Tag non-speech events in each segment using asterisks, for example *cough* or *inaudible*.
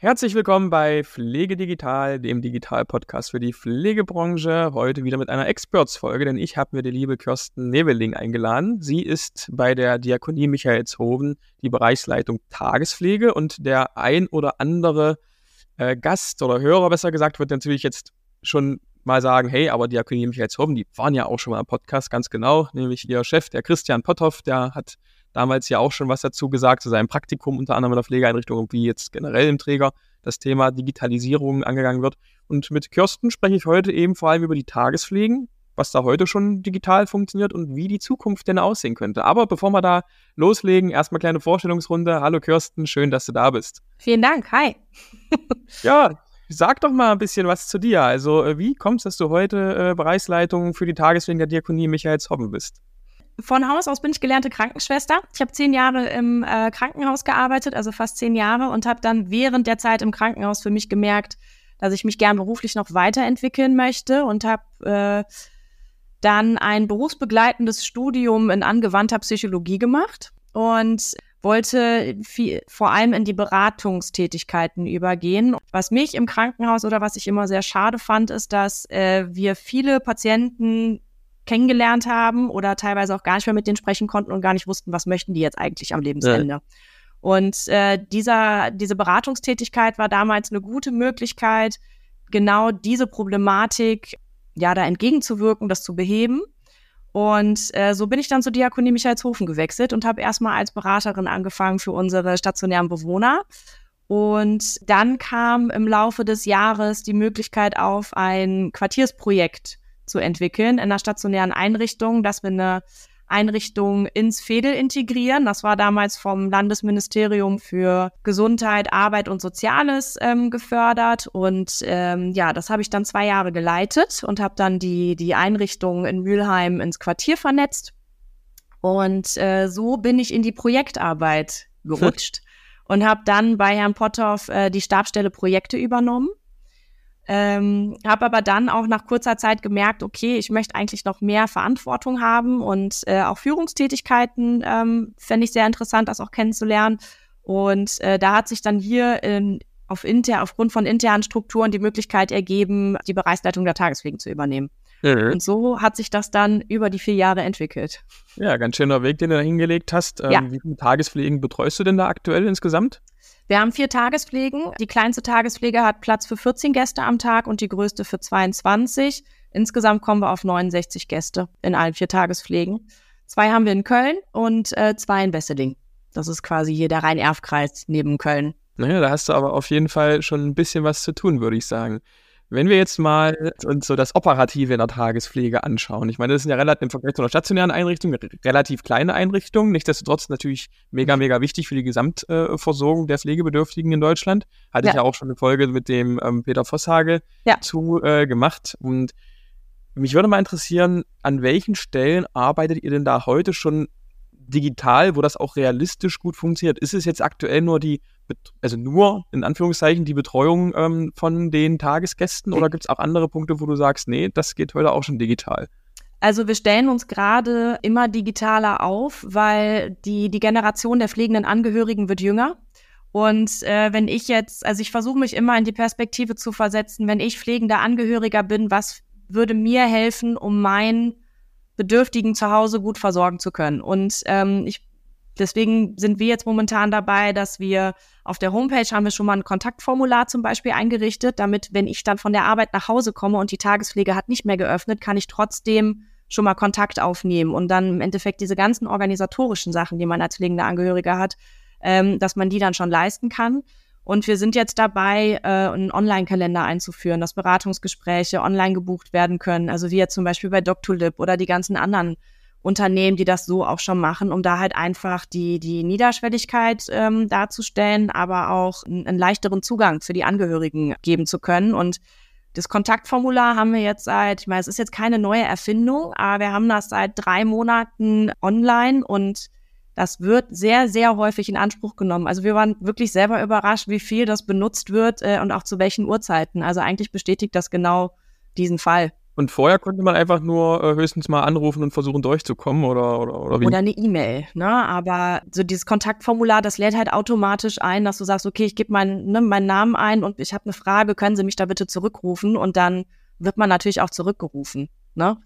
Herzlich willkommen bei Pflege Digital, dem Digital-Podcast für die Pflegebranche. Heute wieder mit einer Experts-Folge, denn ich habe mir die liebe Kirsten Neveling eingeladen. Sie ist bei der Diakonie Michaelshoven die Bereichsleitung Tagespflege und der ein oder andere äh, Gast oder Hörer, besser gesagt, wird natürlich jetzt schon mal sagen, hey, aber Diakonie Michaelshoven, die waren ja auch schon mal im Podcast, ganz genau, nämlich ihr Chef, der Christian Potthoff, der hat damals ja auch schon was dazu gesagt, zu seinem Praktikum unter anderem in der Pflegeeinrichtung wie jetzt generell im Träger das Thema Digitalisierung angegangen wird. Und mit Kirsten spreche ich heute eben vor allem über die Tagespflegen, was da heute schon digital funktioniert und wie die Zukunft denn aussehen könnte. Aber bevor wir da loslegen, erstmal kleine Vorstellungsrunde. Hallo Kirsten, schön, dass du da bist. Vielen Dank, hi. *laughs* ja, sag doch mal ein bisschen was zu dir. Also, äh, wie kommst du, dass du heute äh, Bereichsleitung für die Tagespflegen der Diakonie Michaelshobben bist? Von Haus aus bin ich gelernte Krankenschwester. Ich habe zehn Jahre im äh, Krankenhaus gearbeitet, also fast zehn Jahre, und habe dann während der Zeit im Krankenhaus für mich gemerkt, dass ich mich gern beruflich noch weiterentwickeln möchte und habe äh, dann ein berufsbegleitendes Studium in angewandter Psychologie gemacht und wollte viel, vor allem in die Beratungstätigkeiten übergehen. Was mich im Krankenhaus oder was ich immer sehr schade fand, ist, dass äh, wir viele Patienten kennengelernt haben oder teilweise auch gar nicht mehr mit denen sprechen konnten und gar nicht wussten, was möchten die jetzt eigentlich am Lebensende. Ja. Und äh, dieser, diese Beratungstätigkeit war damals eine gute Möglichkeit, genau diese Problematik ja da entgegenzuwirken, das zu beheben. Und äh, so bin ich dann zur Diakonie Michaelshofen gewechselt und habe erstmal als Beraterin angefangen für unsere stationären Bewohner. Und dann kam im Laufe des Jahres die Möglichkeit auf, ein Quartiersprojekt zu entwickeln in einer stationären Einrichtung, dass wir eine Einrichtung ins Fedel integrieren. Das war damals vom Landesministerium für Gesundheit, Arbeit und Soziales ähm, gefördert. Und ähm, ja, das habe ich dann zwei Jahre geleitet und habe dann die, die Einrichtung in Mülheim ins Quartier vernetzt. Und äh, so bin ich in die Projektarbeit *laughs* gerutscht und habe dann bei Herrn Potthoff äh, die Stabstelle Projekte übernommen ähm, habe aber dann auch nach kurzer Zeit gemerkt, okay, ich möchte eigentlich noch mehr Verantwortung haben und äh, auch Führungstätigkeiten ähm, fände ich sehr interessant, das auch kennenzulernen. Und äh, da hat sich dann hier in, auf inter, aufgrund von internen Strukturen die Möglichkeit ergeben, die Bereichsleitung der Tagespflegen zu übernehmen. Mhm. Und so hat sich das dann über die vier Jahre entwickelt. Ja, ganz schöner Weg, den du da hingelegt hast. Ähm, ja. Wie viele Tagespflegen betreust du denn da aktuell insgesamt? Wir haben vier Tagespflegen. Die kleinste Tagespflege hat Platz für 14 Gäste am Tag und die größte für 22. Insgesamt kommen wir auf 69 Gäste in allen vier Tagespflegen. Zwei haben wir in Köln und äh, zwei in Wesseling. Das ist quasi hier der Rhein-Erf-Kreis neben Köln. Naja, da hast du aber auf jeden Fall schon ein bisschen was zu tun, würde ich sagen. Wenn wir jetzt mal uns so das Operative in der Tagespflege anschauen, ich meine, das sind ja relativ im Vergleich zu einer stationären Einrichtung relativ kleine Einrichtungen, nichtsdestotrotz natürlich mega, mhm. mega wichtig für die Gesamtversorgung der Pflegebedürftigen in Deutschland. Hatte ja. ich ja auch schon eine Folge mit dem ähm, Peter Vosshage ja. zu äh, gemacht. Und mich würde mal interessieren, an welchen Stellen arbeitet ihr denn da heute schon digital, wo das auch realistisch gut funktioniert? Ist es jetzt aktuell nur die, also nur in Anführungszeichen die Betreuung ähm, von den Tagesgästen oder gibt es auch andere Punkte, wo du sagst, nee, das geht heute auch schon digital? Also wir stellen uns gerade immer digitaler auf, weil die, die Generation der pflegenden Angehörigen wird jünger. Und äh, wenn ich jetzt, also ich versuche mich immer in die Perspektive zu versetzen, wenn ich pflegender Angehöriger bin, was würde mir helfen, um mein Bedürftigen zu Hause gut versorgen zu können. Und ähm, ich Deswegen sind wir jetzt momentan dabei, dass wir auf der Homepage haben wir schon mal ein Kontaktformular zum Beispiel eingerichtet, damit, wenn ich dann von der Arbeit nach Hause komme und die Tagespflege hat nicht mehr geöffnet, kann ich trotzdem schon mal Kontakt aufnehmen und dann im Endeffekt diese ganzen organisatorischen Sachen, die man als pflegender Angehöriger hat, ähm, dass man die dann schon leisten kann. Und wir sind jetzt dabei, äh, einen Online-Kalender einzuführen, dass Beratungsgespräche online gebucht werden können. Also wie jetzt zum Beispiel bei Doctolib oder die ganzen anderen Unternehmen, die das so auch schon machen, um da halt einfach die, die Niederschwelligkeit ähm, darzustellen, aber auch einen, leichteren Zugang für die Angehörigen geben zu können. Und das Kontaktformular haben wir jetzt seit, ich meine, es ist jetzt keine neue Erfindung, aber wir haben das seit drei Monaten online und das wird sehr, sehr häufig in Anspruch genommen. Also wir waren wirklich selber überrascht, wie viel das benutzt wird äh, und auch zu welchen Uhrzeiten. Also eigentlich bestätigt das genau diesen Fall. Und vorher konnte man einfach nur äh, höchstens mal anrufen und versuchen durchzukommen oder, oder, oder wie? Oder eine E-Mail, ne? Aber so dieses Kontaktformular, das lädt halt automatisch ein, dass du sagst, okay, ich gebe meinen, ne, meinen Namen ein und ich habe eine Frage, können Sie mich da bitte zurückrufen? Und dann wird man natürlich auch zurückgerufen, ne?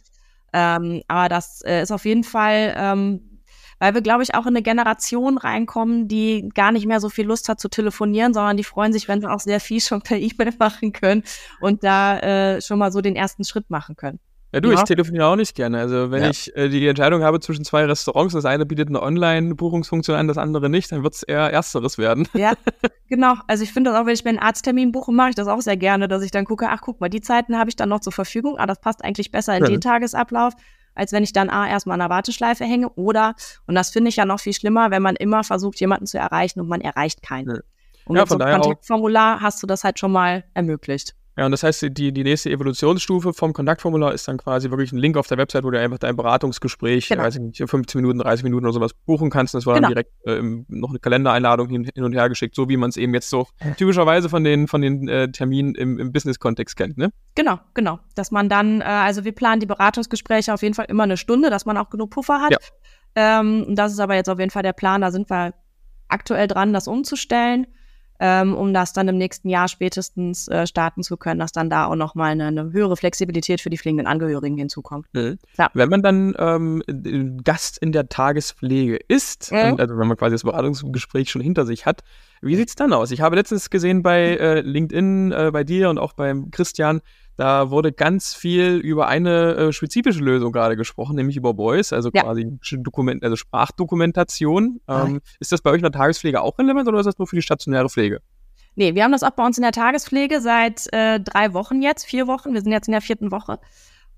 Ähm, aber das äh, ist auf jeden Fall ähm, weil wir, glaube ich, auch in eine Generation reinkommen, die gar nicht mehr so viel Lust hat zu telefonieren, sondern die freuen sich, wenn sie auch sehr viel schon per E-Mail *laughs* machen können und da äh, schon mal so den ersten Schritt machen können. Ja, du, ja. ich telefoniere auch nicht gerne. Also, wenn ja. ich äh, die Entscheidung habe zwischen zwei Restaurants, das eine bietet eine Online-Buchungsfunktion an, das andere nicht, dann wird es eher Ersteres werden. Ja, *laughs* genau. Also, ich finde das auch, wenn ich mir einen Arzttermin buche, mache ich das auch sehr gerne, dass ich dann gucke, ach, guck mal, die Zeiten habe ich dann noch zur Verfügung. Ah, das passt eigentlich besser in ja. den Tagesablauf als wenn ich dann A, erstmal an der Warteschleife hänge oder, und das finde ich ja noch viel schlimmer, wenn man immer versucht, jemanden zu erreichen und man erreicht keinen. Und ja, mit so einem Kontaktformular hast du das halt schon mal ermöglicht. Ja, und das heißt, die, die nächste Evolutionsstufe vom Kontaktformular ist dann quasi wirklich ein Link auf der Website, wo du einfach dein Beratungsgespräch, genau. weiß ich nicht, 15 Minuten, 30 Minuten oder sowas buchen kannst. Das war genau. dann direkt äh, noch eine Kalendereinladung hin, hin, und her geschickt, so wie man es eben jetzt so typischerweise von den, von den äh, Terminen im, im Business-Kontext kennt, ne? Genau, genau. Dass man dann, äh, also wir planen die Beratungsgespräche auf jeden Fall immer eine Stunde, dass man auch genug Puffer hat. Ja. Ähm, das ist aber jetzt auf jeden Fall der Plan, da sind wir aktuell dran, das umzustellen ähm, um das dann im nächsten Jahr spätestens äh, starten zu können, dass dann da auch nochmal eine, eine höhere Flexibilität für die pflegenden Angehörigen hinzukommt. Mhm. Wenn man dann ähm, Gast in der Tagespflege ist, mhm. also wenn man quasi das Beratungsgespräch schon hinter sich hat, wie sieht es dann aus? Ich habe letztens gesehen bei äh, LinkedIn, äh, bei dir und auch beim Christian, da wurde ganz viel über eine äh, spezifische Lösung gerade gesprochen, nämlich über Voice, also ja. quasi Dokument, also Sprachdokumentation. Ähm, ist das bei euch in der Tagespflege auch relevant oder ist das nur für die stationäre Pflege? Nee, wir haben das auch bei uns in der Tagespflege seit äh, drei Wochen jetzt, vier Wochen. Wir sind jetzt in der vierten Woche.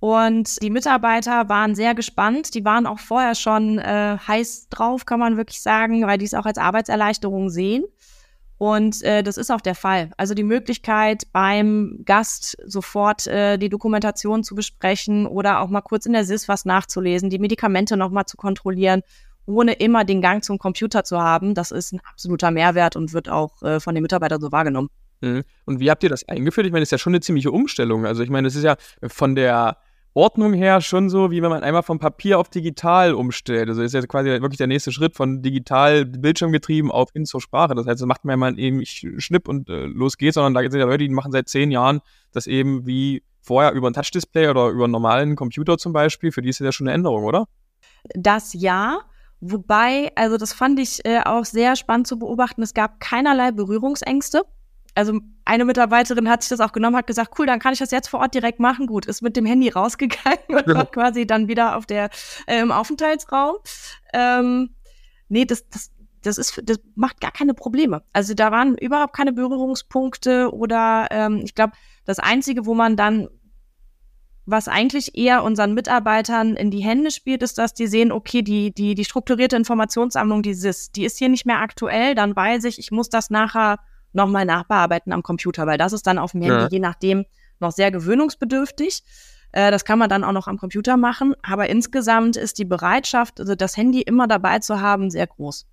Und die Mitarbeiter waren sehr gespannt. Die waren auch vorher schon äh, heiß drauf, kann man wirklich sagen, weil die es auch als Arbeitserleichterung sehen. Und äh, das ist auch der Fall. Also die Möglichkeit, beim Gast sofort äh, die Dokumentation zu besprechen oder auch mal kurz in der SIS was nachzulesen, die Medikamente nochmal zu kontrollieren, ohne immer den Gang zum Computer zu haben, das ist ein absoluter Mehrwert und wird auch äh, von den Mitarbeitern so wahrgenommen. Mhm. Und wie habt ihr das eingeführt? Ich meine, das ist ja schon eine ziemliche Umstellung. Also ich meine, es ist ja von der Ordnung her schon so, wie wenn man einmal vom Papier auf digital umstellt. Also ist ja quasi wirklich der nächste Schritt von digital bildschirmgetrieben auf hin zur Sprache. Das heißt, das macht man ja mal eben, schnipp und äh, los geht's, sondern da sind ja Leute, die machen seit zehn Jahren das eben wie vorher über ein Touchdisplay oder über einen normalen Computer zum Beispiel. Für die ist das ja schon eine Änderung, oder? Das ja. Wobei, also das fand ich äh, auch sehr spannend zu beobachten. Es gab keinerlei Berührungsängste also eine Mitarbeiterin hat sich das auch genommen, hat gesagt, cool, dann kann ich das jetzt vor Ort direkt machen. Gut, ist mit dem Handy rausgegangen und ja. war quasi dann wieder auf der äh, im Aufenthaltsraum. Ähm, nee, das, das, das ist, das macht gar keine Probleme. Also da waren überhaupt keine Berührungspunkte oder ähm, ich glaube, das Einzige, wo man dann was eigentlich eher unseren Mitarbeitern in die Hände spielt, ist, dass die sehen, okay, die, die, die strukturierte Informationssammlung, die SIS, die ist hier nicht mehr aktuell, dann weiß ich, ich muss das nachher nochmal nachbearbeiten am Computer, weil das ist dann auf dem Handy ja. je nachdem noch sehr gewöhnungsbedürftig. Äh, das kann man dann auch noch am Computer machen, aber insgesamt ist die Bereitschaft, also das Handy immer dabei zu haben, sehr groß.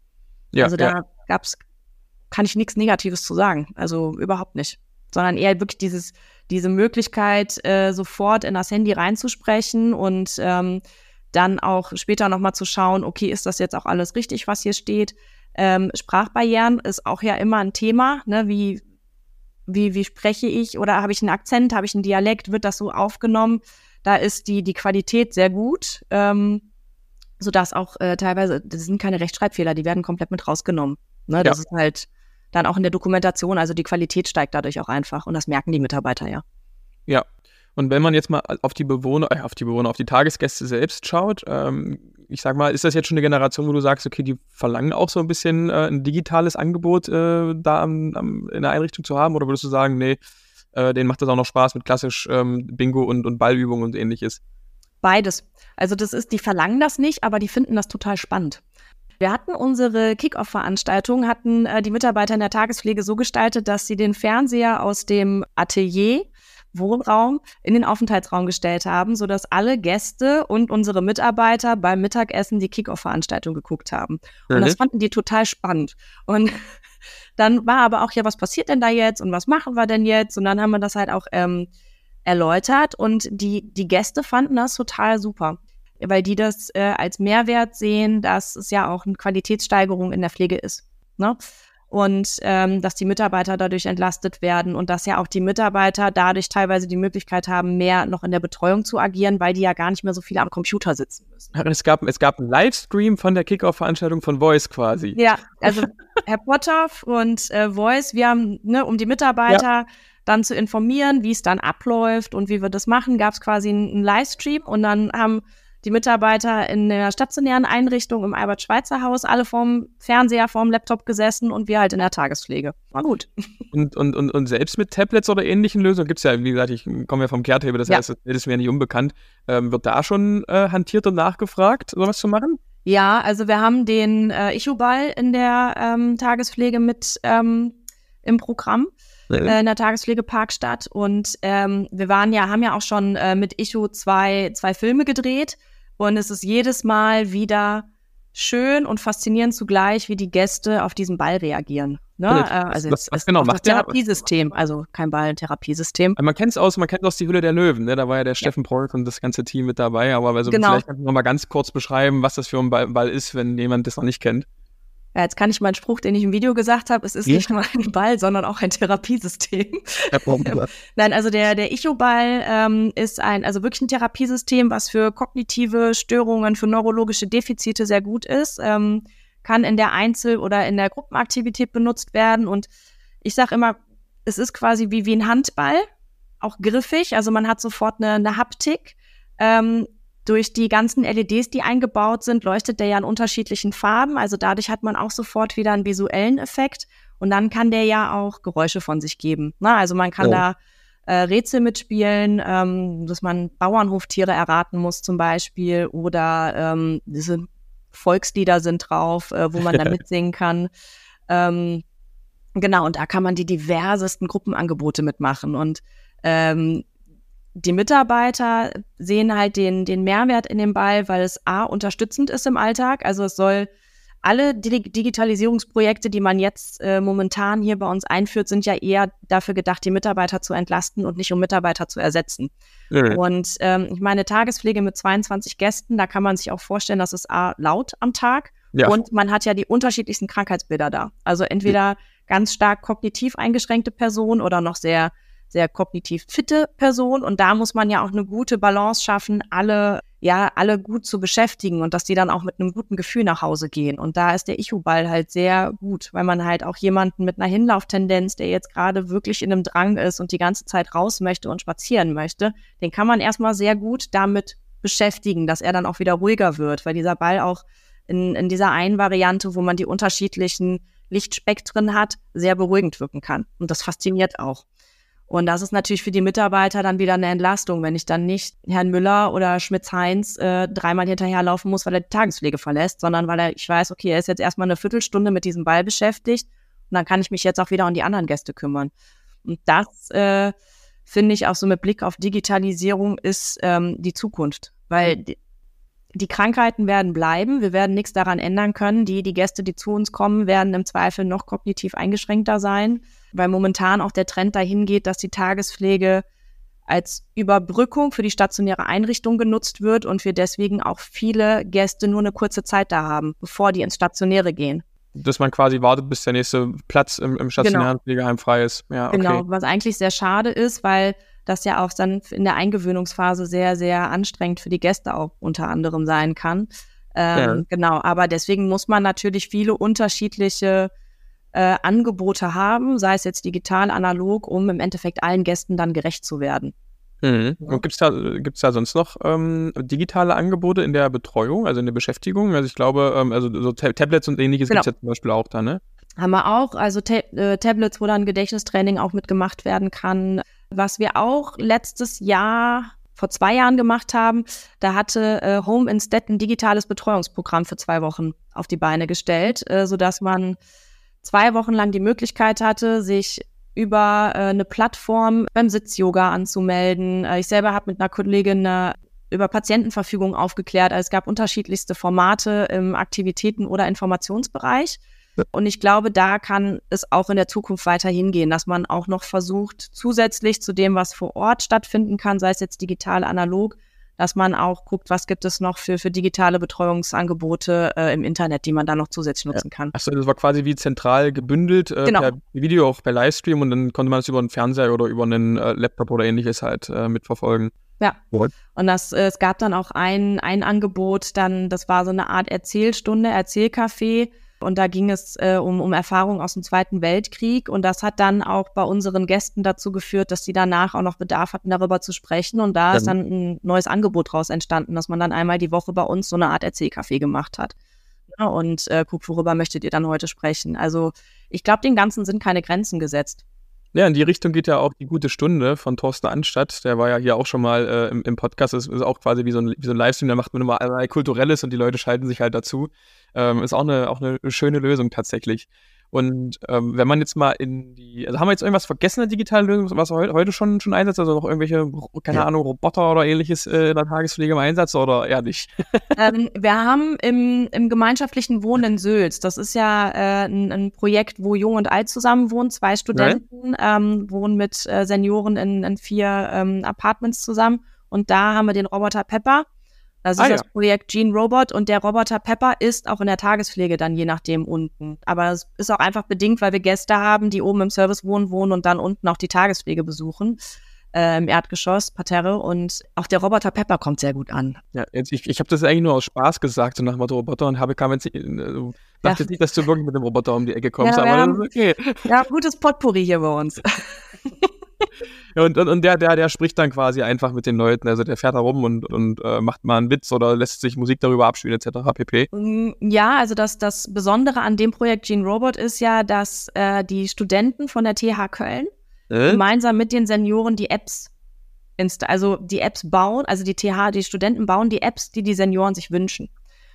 Ja, also da ja. gab's, kann ich nichts Negatives zu sagen, also überhaupt nicht, sondern eher wirklich dieses, diese Möglichkeit, äh, sofort in das Handy reinzusprechen und ähm, dann auch später nochmal zu schauen, okay, ist das jetzt auch alles richtig, was hier steht? Ähm, Sprachbarrieren ist auch ja immer ein Thema, ne? wie, wie, wie spreche ich oder habe ich einen Akzent, habe ich einen Dialekt, wird das so aufgenommen? Da ist die, die Qualität sehr gut, ähm, sodass auch äh, teilweise, das sind keine Rechtschreibfehler, die werden komplett mit rausgenommen. Ne? Das ja. ist halt dann auch in der Dokumentation, also die Qualität steigt dadurch auch einfach und das merken die Mitarbeiter ja. Ja, und wenn man jetzt mal auf die Bewohner, äh, auf die Bewohner, auf die Tagesgäste selbst schaut, ähm, ich sag mal, ist das jetzt schon eine Generation, wo du sagst, okay, die verlangen auch so ein bisschen äh, ein digitales Angebot äh, da am, am, in der Einrichtung zu haben? Oder würdest du sagen, nee, äh, denen macht das auch noch Spaß mit klassisch ähm, Bingo und, und Ballübungen und ähnliches? Beides. Also das ist, die verlangen das nicht, aber die finden das total spannend. Wir hatten unsere Kick-Off-Veranstaltung, hatten äh, die Mitarbeiter in der Tagespflege so gestaltet, dass sie den Fernseher aus dem Atelier Wohnraum in den Aufenthaltsraum gestellt haben, sodass alle Gäste und unsere Mitarbeiter beim Mittagessen die Kickoff-Veranstaltung geguckt haben. Und mhm. das fanden die total spannend. Und *laughs* dann war aber auch, ja, was passiert denn da jetzt und was machen wir denn jetzt? Und dann haben wir das halt auch ähm, erläutert und die, die Gäste fanden das total super, weil die das äh, als Mehrwert sehen, dass es ja auch eine Qualitätssteigerung in der Pflege ist. Ne? Und ähm, dass die Mitarbeiter dadurch entlastet werden und dass ja auch die Mitarbeiter dadurch teilweise die Möglichkeit haben, mehr noch in der Betreuung zu agieren, weil die ja gar nicht mehr so viel am Computer sitzen müssen. Es gab, es gab einen Livestream von der Kickoff-Veranstaltung von Voice quasi. Ja, also Herr Potter und äh, Voice, wir haben, ne, um die Mitarbeiter ja. dann zu informieren, wie es dann abläuft und wie wir das machen, gab es quasi einen Livestream und dann haben die Mitarbeiter in der stationären Einrichtung im Albert-Schweitzer-Haus, alle vorm Fernseher, vorm Laptop gesessen und wir halt in der Tagespflege. War gut. Und, und, und, und selbst mit Tablets oder ähnlichen Lösungen gibt es ja, wie gesagt, ich komme ja vom Kehrtable, das ja. heißt, das ist mir nicht unbekannt. Ähm, wird da schon äh, hantiert und nachgefragt, sowas zu machen? Ja, also wir haben den äh, Ichu-Ball in der ähm, Tagespflege mit ähm, im Programm äh, in der Tagespflegeparkstadt und ähm, wir waren ja, haben ja auch schon äh, mit Ichu zwei, zwei Filme gedreht und es ist jedes Mal wieder schön und faszinierend zugleich, wie die Gäste auf diesen Ball reagieren. Ne? Äh, also was, was genau macht das Therapiesystem, also kein Ball, ein Therapiesystem. Man kennt es aus, man kennt aus die Hülle der Löwen, ne? Da war ja der ja. Steffen Prolk und das ganze Team mit dabei, aber also genau. vielleicht kannst du noch mal ganz kurz beschreiben, was das für ein Ball, Ball ist, wenn jemand das noch nicht kennt. Ja, jetzt kann ich meinen Spruch, den ich im Video gesagt habe, es ist ja. nicht nur ein Ball, sondern auch ein Therapiesystem. *laughs* Nein, also der, der Icho-Ball ähm, ist ein, also wirklich ein Therapiesystem, was für kognitive Störungen, für neurologische Defizite sehr gut ist, ähm, kann in der Einzel- oder in der Gruppenaktivität benutzt werden. Und ich sage immer, es ist quasi wie, wie ein Handball, auch griffig, also man hat sofort eine, eine Haptik. Ähm, durch die ganzen LEDs, die eingebaut sind, leuchtet der ja in unterschiedlichen Farben. Also dadurch hat man auch sofort wieder einen visuellen Effekt. Und dann kann der ja auch Geräusche von sich geben. Na, also man kann oh. da äh, Rätsel mitspielen, ähm, dass man Bauernhoftiere erraten muss zum Beispiel. Oder ähm, diese Volkslieder sind drauf, äh, wo man da *laughs* mitsingen kann. Ähm, genau, und da kann man die diversesten Gruppenangebote mitmachen. Und ähm, die Mitarbeiter sehen halt den, den Mehrwert in dem Ball, weil es A, unterstützend ist im Alltag. Also es soll alle Digitalisierungsprojekte, die man jetzt äh, momentan hier bei uns einführt, sind ja eher dafür gedacht, die Mitarbeiter zu entlasten und nicht um Mitarbeiter zu ersetzen. Mhm. Und ähm, ich meine, Tagespflege mit 22 Gästen, da kann man sich auch vorstellen, dass es A, laut am Tag ja. und man hat ja die unterschiedlichsten Krankheitsbilder da. Also entweder ganz stark kognitiv eingeschränkte Personen oder noch sehr sehr kognitiv fitte Person und da muss man ja auch eine gute Balance schaffen, alle ja alle gut zu beschäftigen und dass die dann auch mit einem guten Gefühl nach Hause gehen und da ist der Ichu-Ball halt sehr gut, weil man halt auch jemanden mit einer Hinlauftendenz, der jetzt gerade wirklich in einem Drang ist und die ganze Zeit raus möchte und spazieren möchte, den kann man erstmal sehr gut damit beschäftigen, dass er dann auch wieder ruhiger wird, weil dieser Ball auch in, in dieser einen Variante, wo man die unterschiedlichen Lichtspektren hat, sehr beruhigend wirken kann. Und das fasziniert auch. Und das ist natürlich für die Mitarbeiter dann wieder eine Entlastung, wenn ich dann nicht Herrn Müller oder Schmitz-Heinz äh, dreimal hinterherlaufen muss, weil er die Tagespflege verlässt, sondern weil er, ich weiß, okay, er ist jetzt erstmal eine Viertelstunde mit diesem Ball beschäftigt und dann kann ich mich jetzt auch wieder um die anderen Gäste kümmern. Und das äh, finde ich auch so mit Blick auf Digitalisierung ist ähm, die Zukunft, weil die, Krankheiten werden bleiben, wir werden nichts daran ändern können. Die, die Gäste, die zu uns kommen, werden im Zweifel noch kognitiv eingeschränkter sein weil momentan auch der Trend dahin geht, dass die Tagespflege als Überbrückung für die stationäre Einrichtung genutzt wird und wir deswegen auch viele Gäste nur eine kurze Zeit da haben, bevor die ins Stationäre gehen. Dass man quasi wartet, bis der nächste Platz im, im stationären genau. Pflegeheim frei ist. Ja, okay. Genau, was eigentlich sehr schade ist, weil das ja auch dann in der Eingewöhnungsphase sehr, sehr anstrengend für die Gäste auch unter anderem sein kann. Ähm, ja. Genau, aber deswegen muss man natürlich viele unterschiedliche äh, Angebote haben, sei es jetzt digital, analog, um im Endeffekt allen Gästen dann gerecht zu werden. Mhm. Und gibt es da, gibt's da sonst noch ähm, digitale Angebote in der Betreuung, also in der Beschäftigung? Also ich glaube, ähm, also so Tab Tablets und ähnliches genau. gibt es ja zum Beispiel auch da, ne? Haben wir auch, also Ta äh, Tablets, wo dann Gedächtnistraining auch mitgemacht werden kann. Was wir auch letztes Jahr vor zwei Jahren gemacht haben, da hatte äh, Home Instead ein digitales Betreuungsprogramm für zwei Wochen auf die Beine gestellt, äh, sodass man zwei Wochen lang die Möglichkeit hatte, sich über äh, eine Plattform beim Sitz-Yoga anzumelden. Äh, ich selber habe mit einer Kollegin eine über Patientenverfügung aufgeklärt. Also es gab unterschiedlichste Formate im Aktivitäten- oder Informationsbereich. Und ich glaube, da kann es auch in der Zukunft weiter hingehen, dass man auch noch versucht, zusätzlich zu dem, was vor Ort stattfinden kann, sei es jetzt digital, analog, dass man auch guckt, was gibt es noch für, für digitale Betreuungsangebote äh, im Internet, die man dann noch zusätzlich nutzen kann. Achso, das war quasi wie zentral gebündelt äh, genau. per Video, auch per Livestream und dann konnte man es über einen Fernseher oder über einen äh, Laptop oder ähnliches halt äh, mitverfolgen. Ja. What? Und das, äh, es gab dann auch ein, ein Angebot, dann, das war so eine Art Erzählstunde, Erzählcafé, und da ging es äh, um, um Erfahrungen aus dem Zweiten Weltkrieg. Und das hat dann auch bei unseren Gästen dazu geführt, dass sie danach auch noch Bedarf hatten, darüber zu sprechen. Und da ja. ist dann ein neues Angebot daraus entstanden, dass man dann einmal die Woche bei uns so eine Art Erzählcafé gemacht hat. Ja, und äh, guckt, worüber möchtet ihr dann heute sprechen. Also ich glaube, den Ganzen sind keine Grenzen gesetzt. Ja, in die Richtung geht ja auch die gute Stunde von Thorsten Anstatt. Der war ja hier auch schon mal äh, im, im, Podcast. Das ist auch quasi wie so, ein, wie so ein Livestream. Da macht man immer allerlei Kulturelles und die Leute schalten sich halt dazu. Ähm, ist auch eine, auch eine schöne Lösung tatsächlich. Und ähm, wenn man jetzt mal in die, also haben wir jetzt irgendwas vergessen in der digitalen Lösung, was heute, heute schon, schon einsetzt? Also noch irgendwelche, keine ja. Ahnung, Roboter oder ähnliches äh, in der Tagespflege im Einsatz oder eher nicht? *laughs* ähm, wir haben im, im gemeinschaftlichen Wohnen in Sülz, das ist ja äh, ein, ein, Projekt, wo Jung und Alt zusammen wohnen, zwei Studenten ähm, wohnen mit äh, Senioren in, in vier ähm, Apartments zusammen. Und da haben wir den Roboter Pepper das ist ah, das ja. Projekt Gene Robot und der Roboter Pepper ist auch in der Tagespflege dann je nachdem unten. Aber es ist auch einfach bedingt, weil wir Gäste haben, die oben im Service wohnen, wohnen und dann unten auch die Tagespflege besuchen. Äh, Im Erdgeschoss, Parterre und auch der Roboter Pepper kommt sehr gut an. Ja, jetzt, ich, ich habe das eigentlich nur aus Spaß gesagt, so nach dem Roboter und habe kam jetzt, äh, dachte ja. nicht, dass du wirklich mit dem Roboter um die Ecke kommst, ja, aber haben, das ist okay. Ja, gutes Potpourri hier bei uns. *laughs* *laughs* Und, und, und der, der, der spricht dann quasi einfach mit den Leuten. Also der fährt da rum und, und äh, macht mal einen Witz oder lässt sich Musik darüber abspielen, etc. pp. Mm, ja, also das, das Besondere an dem Projekt Gene Robot ist ja, dass äh, die Studenten von der TH Köln äh? gemeinsam mit den Senioren die Apps also die Apps bauen, also die TH, die Studenten bauen die Apps, die die Senioren sich wünschen.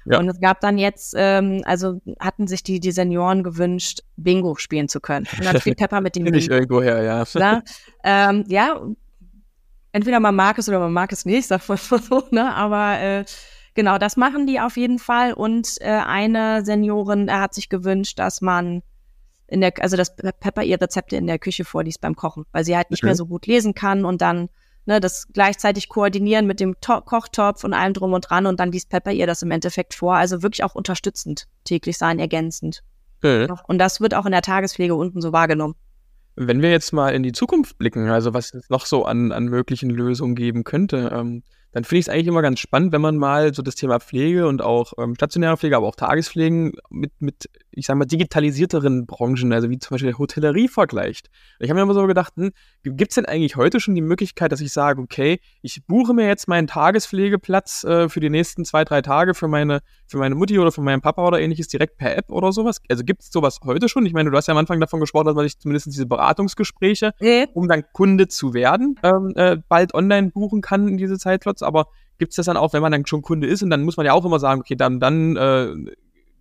Ja. Und es gab dann jetzt, ähm, also hatten sich die, die Senioren gewünscht, Bingo spielen zu können. Und dann spielt Pepper mit dem *laughs* Bingo. ich irgendwo her, ja. Ja, *laughs* ähm, ja, entweder man mag es oder man mag es nicht, *laughs* sag mal so, ne? Aber äh, genau, das machen die auf jeden Fall. Und äh, eine Seniorin er hat sich gewünscht, dass man in der, also dass Pepper ihr Rezepte in der Küche vorliest beim Kochen, weil sie halt nicht okay. mehr so gut lesen kann und dann ne, das gleichzeitig koordinieren mit dem to Kochtopf und allem drum und dran und dann liest Pepper ihr das im Endeffekt vor. Also wirklich auch unterstützend täglich sein, ergänzend. Mhm. Und das wird auch in der Tagespflege unten so wahrgenommen. Wenn wir jetzt mal in die Zukunft blicken, also was es noch so an, an möglichen Lösungen geben könnte, ähm, dann finde ich es eigentlich immer ganz spannend, wenn man mal so das Thema Pflege und auch ähm, stationäre Pflege, aber auch Tagespflegen mit, mit, ich sage mal, digitalisierteren Branchen, also wie zum Beispiel der Hotellerie vergleicht. Ich habe mir immer so gedacht, hm, gibt es denn eigentlich heute schon die Möglichkeit, dass ich sage, okay, ich buche mir jetzt meinen Tagespflegeplatz äh, für die nächsten zwei, drei Tage für meine, für meine Mutti oder für meinen Papa oder ähnliches direkt per App oder sowas? Also gibt es sowas heute schon? Ich meine, du hast ja am Anfang davon gesprochen, dass man sich zumindest diese Beratungsgespräche, mhm. um dann Kunde zu werden, ähm, äh, bald online buchen kann in diese Zeitlots aber gibt es das dann auch, wenn man dann schon Kunde ist und dann muss man ja auch immer sagen, okay, dann, dann äh,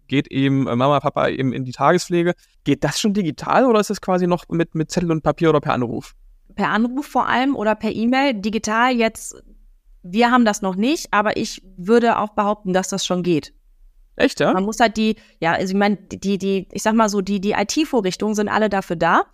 geht eben äh, Mama, Papa eben in die Tagespflege. Geht das schon digital oder ist das quasi noch mit, mit Zettel und Papier oder per Anruf? Per Anruf vor allem oder per E-Mail. Digital jetzt, wir haben das noch nicht, aber ich würde auch behaupten, dass das schon geht. Echt, ja? Man muss halt die, ja, also ich meine, die, die, ich sag mal so, die, die IT-Vorrichtungen sind alle dafür da.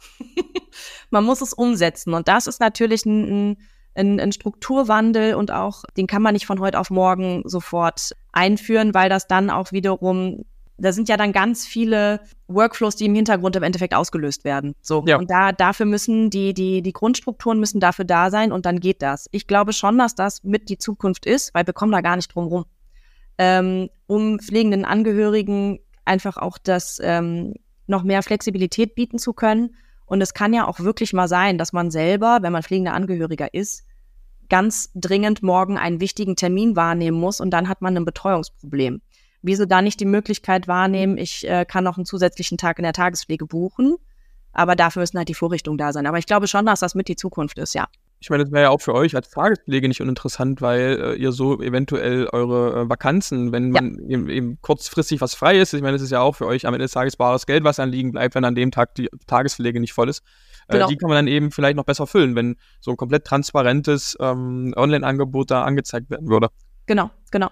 *laughs* Man muss es umsetzen. Und das ist natürlich ein ein, ein Strukturwandel und auch, den kann man nicht von heute auf morgen sofort einführen, weil das dann auch wiederum da sind ja dann ganz viele Workflows, die im Hintergrund im Endeffekt ausgelöst werden. So. Ja. Und da, dafür müssen die, die, die Grundstrukturen müssen dafür da sein und dann geht das. Ich glaube schon, dass das mit die Zukunft ist, weil wir kommen da gar nicht drum rum. Ähm, um pflegenden Angehörigen einfach auch das ähm, noch mehr Flexibilität bieten zu können und es kann ja auch wirklich mal sein, dass man selber, wenn man pflegender Angehöriger ist, ganz dringend morgen einen wichtigen Termin wahrnehmen muss und dann hat man ein Betreuungsproblem. Wieso da nicht die Möglichkeit wahrnehmen, ich äh, kann noch einen zusätzlichen Tag in der Tagespflege buchen, aber dafür müssen halt die Vorrichtungen da sein. Aber ich glaube schon, dass das mit die Zukunft ist, ja. Ich meine, das wäre ja auch für euch als Tagespflege nicht uninteressant, weil äh, ihr so eventuell eure äh, Vakanzen, wenn man eben, eben, kurzfristig was frei ist, ich meine, das ist ja auch für euch am Ende des Tages bares Geld, was anliegen bleibt, wenn an dem Tag die Tagespflege nicht voll ist. Äh, genau. die kann man dann eben vielleicht noch besser füllen, wenn so ein komplett transparentes ähm, Online-Angebot da angezeigt werden würde. Genau, genau.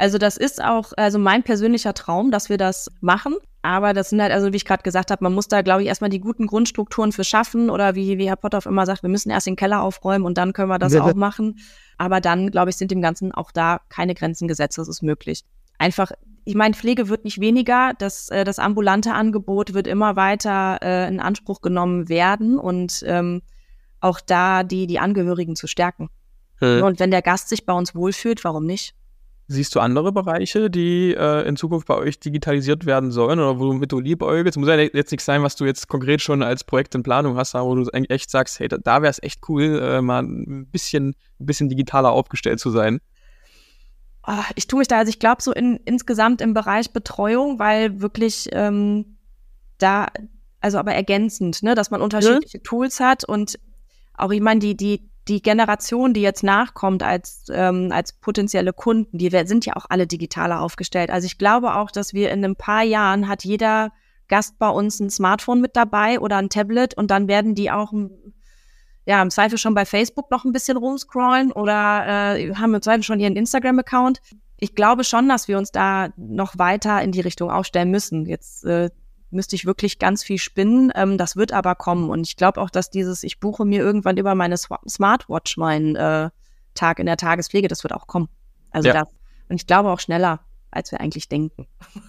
Also das ist auch also mein persönlicher Traum, dass wir das machen. Aber das sind halt, also wie ich gerade gesagt habe, man muss da, glaube ich, erstmal die guten Grundstrukturen für schaffen oder wie, wie Herr Potthoff immer sagt, wir müssen erst den Keller aufräumen und dann können wir das ja, auch machen. Aber dann, glaube ich, sind dem Ganzen auch da keine Grenzen gesetzt. Das ist möglich. Einfach, ich meine, Pflege wird nicht weniger. Das, äh, das ambulante Angebot wird immer weiter äh, in Anspruch genommen werden und ähm, auch da die, die Angehörigen zu stärken. Hm. Und wenn der Gast sich bei uns wohlfühlt, warum nicht? Siehst du andere Bereiche, die äh, in Zukunft bei euch digitalisiert werden sollen oder womit du liebäugelst? Muss ja jetzt nicht sein, was du jetzt konkret schon als Projekt in Planung hast, wo du echt sagst, hey, da, da wäre es echt cool, äh, mal ein bisschen, ein bisschen digitaler aufgestellt zu sein. Oh, ich tue mich da, also ich glaube so in, insgesamt im Bereich Betreuung, weil wirklich ähm, da, also aber ergänzend, ne, dass man unterschiedliche ja. Tools hat und auch, ich meine, die, die die Generation, die jetzt nachkommt als, ähm, als potenzielle Kunden, die sind ja auch alle digitaler aufgestellt. Also ich glaube auch, dass wir in ein paar Jahren hat jeder Gast bei uns ein Smartphone mit dabei oder ein Tablet und dann werden die auch ja, im Zweifel schon bei Facebook noch ein bisschen rumscrollen oder äh, haben im Zweifel schon ihren Instagram-Account. Ich glaube schon, dass wir uns da noch weiter in die Richtung aufstellen müssen. Jetzt äh, müsste ich wirklich ganz viel spinnen. Ähm, das wird aber kommen. Und ich glaube auch, dass dieses, ich buche mir irgendwann über meine Smartwatch meinen äh, Tag in der Tagespflege, das wird auch kommen. Also ja. das. Und ich glaube auch schneller, als wir eigentlich denken.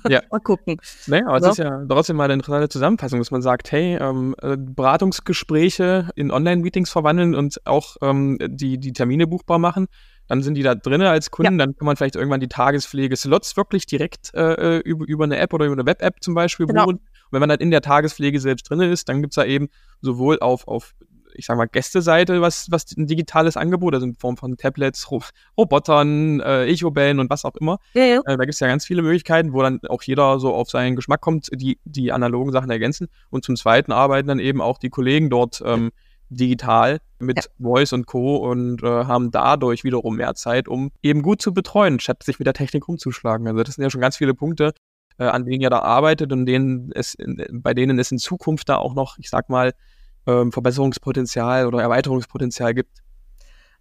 Ja. *laughs* mal gucken. Naja, aber so. es ist ja trotzdem mal eine interessante Zusammenfassung, dass man sagt, hey, ähm, äh, Beratungsgespräche in Online-Meetings verwandeln und auch ähm, die, die Termine buchbar machen dann sind die da drin als Kunden, ja. dann kann man vielleicht irgendwann die Tagespflege-Slots wirklich direkt äh, äh, über, über eine App oder über eine Web-App zum Beispiel genau. buchen. Und wenn man dann in der Tagespflege selbst drin ist, dann gibt es da eben sowohl auf, auf ich sag mal, Gästeseite, was, was ein digitales Angebot, also in Form von Tablets, Ro Robotern, äh, Echobällen und was auch immer. Ja, ja. Äh, da gibt es ja ganz viele Möglichkeiten, wo dann auch jeder so auf seinen Geschmack kommt, die, die analogen Sachen ergänzen. Und zum Zweiten arbeiten dann eben auch die Kollegen dort ähm, digital mit ja. Voice und Co. und äh, haben dadurch wiederum mehr Zeit, um eben gut zu betreuen, statt sich mit der Technik rumzuschlagen. Also das sind ja schon ganz viele Punkte, äh, an denen ihr da arbeitet und denen es in, bei denen es in Zukunft da auch noch, ich sag mal, ähm, Verbesserungspotenzial oder Erweiterungspotenzial gibt.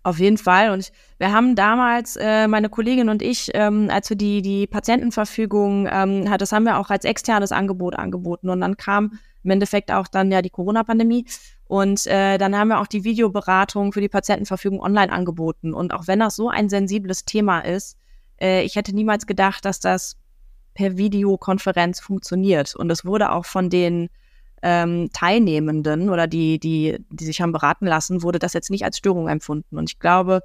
Auf jeden Fall. Und wir haben damals, äh, meine Kollegin und ich, ähm, als wir die, die Patientenverfügung, ähm, das haben wir auch als externes Angebot angeboten. Und dann kam im Endeffekt auch dann ja die Corona-Pandemie. Und äh, dann haben wir auch die Videoberatung für die Patientenverfügung online angeboten. Und auch wenn das so ein sensibles Thema ist, äh, ich hätte niemals gedacht, dass das per Videokonferenz funktioniert. Und es wurde auch von den ähm, Teilnehmenden oder die, die, die sich haben beraten lassen, wurde das jetzt nicht als Störung empfunden. Und ich glaube,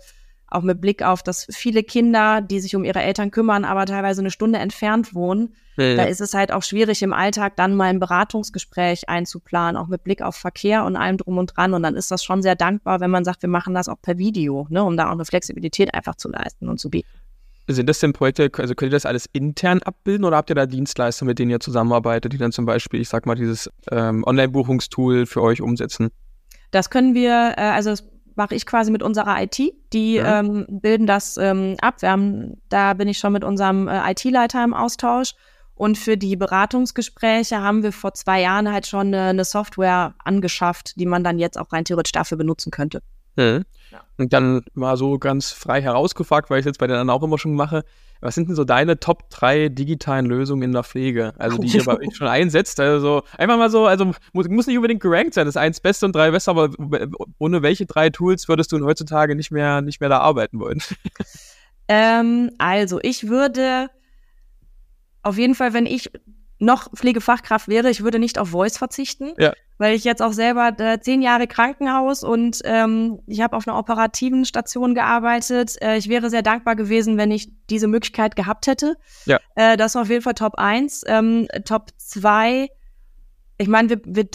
auch mit Blick auf, dass viele Kinder, die sich um ihre Eltern kümmern, aber teilweise eine Stunde entfernt wohnen, ja, da ist es halt auch schwierig im Alltag dann mal ein Beratungsgespräch einzuplanen, auch mit Blick auf Verkehr und allem drum und dran. Und dann ist das schon sehr dankbar, wenn man sagt, wir machen das auch per Video, ne, um da auch eine Flexibilität einfach zu leisten und zu bieten. Sind das denn Projekte, also könnt ihr das alles intern abbilden oder habt ihr da Dienstleister, mit denen ihr zusammenarbeitet, die dann zum Beispiel, ich sag mal, dieses ähm, Online-Buchungstool für euch umsetzen? Das können wir, äh, also das mache ich quasi mit unserer IT. Die ja. ähm, bilden das ähm, ab. Wir haben, da bin ich schon mit unserem äh, IT-Leiter im Austausch. Und für die Beratungsgespräche haben wir vor zwei Jahren halt schon eine, eine Software angeschafft, die man dann jetzt auch rein theoretisch dafür benutzen könnte. Mhm. Ja. Und dann mal so ganz frei herausgefragt, weil ich es jetzt bei den anderen auch immer schon mache, was sind denn so deine Top 3 digitalen Lösungen in der Pflege? Also die ihr bei euch schon einsetzt. Also einfach mal so, also muss, muss nicht unbedingt gerankt sein, das ist eins Beste und drei Beste, aber ohne welche drei Tools würdest du heutzutage nicht mehr, nicht mehr da arbeiten wollen? *laughs* Ähm, also ich würde auf jeden Fall, wenn ich noch Pflegefachkraft wäre, ich würde nicht auf Voice verzichten. Ja weil ich jetzt auch selber äh, zehn Jahre Krankenhaus und ähm, ich habe auf einer operativen Station gearbeitet. Äh, ich wäre sehr dankbar gewesen, wenn ich diese Möglichkeit gehabt hätte. Ja. Äh, das war auf jeden Fall Top 1. Ähm, Top 2, ich meine, wir, wir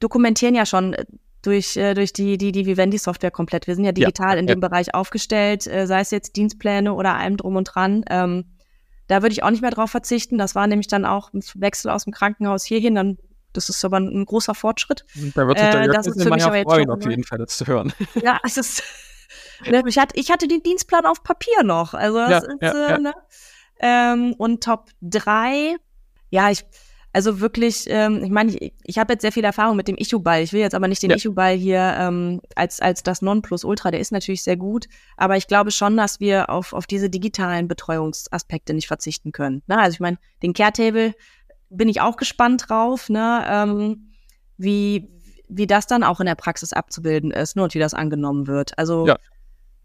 dokumentieren ja schon äh, durch, äh, durch die, die, die Vivendi-Software komplett. Wir sind ja digital ja. in dem ja. Bereich aufgestellt, äh, sei es jetzt Dienstpläne oder allem drum und dran. Ähm, da würde ich auch nicht mehr drauf verzichten. Das war nämlich dann auch ein Wechsel aus dem Krankenhaus hierhin. Dann das ist aber ein großer Fortschritt. Da wird sich der äh, das ist für mich aber freuen, auf jeden Fall das zu hören. *laughs* Ja, es ist. *laughs* ne, ich, hatte, ich hatte den Dienstplan auf Papier noch. Also das ja, ist, ja, äh, ja. Ne? Ähm, und Top 3, ja, ich, also wirklich, ähm, ich meine, ich, ich habe jetzt sehr viel Erfahrung mit dem Ichu-Ball. Ich will jetzt aber nicht den ja. Ichu-Ball hier ähm, als, als das Nonplusultra, der ist natürlich sehr gut, aber ich glaube schon, dass wir auf, auf diese digitalen Betreuungsaspekte nicht verzichten können. Na, also ich meine, den Care-Table, bin ich auch gespannt drauf, ne, ähm, wie, wie das dann auch in der Praxis abzubilden ist ne, und wie das angenommen wird. Also ja.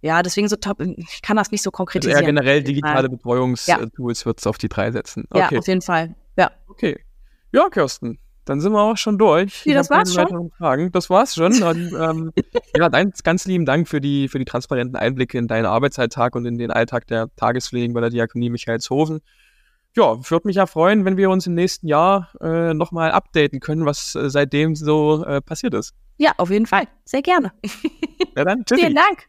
Ja, deswegen so top, ich kann das nicht so konkretisieren. Also eher generell digitale Betreuungstools ja. wird es auf die drei setzen. Okay. Ja, auf jeden Fall. Ja. Okay. Ja, Kirsten, dann sind wir auch schon durch. Wie, das war's schon? Fragen. Das war's schon. *laughs* Und, ähm, ja, ganz, ganz lieben Dank für die, für die transparenten Einblicke in deinen Arbeitsalltag und in den Alltag der Tagespflegen bei der Diakonie Michaelshofen. Ja, würde mich ja freuen, wenn wir uns im nächsten Jahr äh, nochmal updaten können, was äh, seitdem so äh, passiert ist. Ja, auf jeden Fall. Sehr gerne. Ja, dann, tschüssi. Vielen Dank.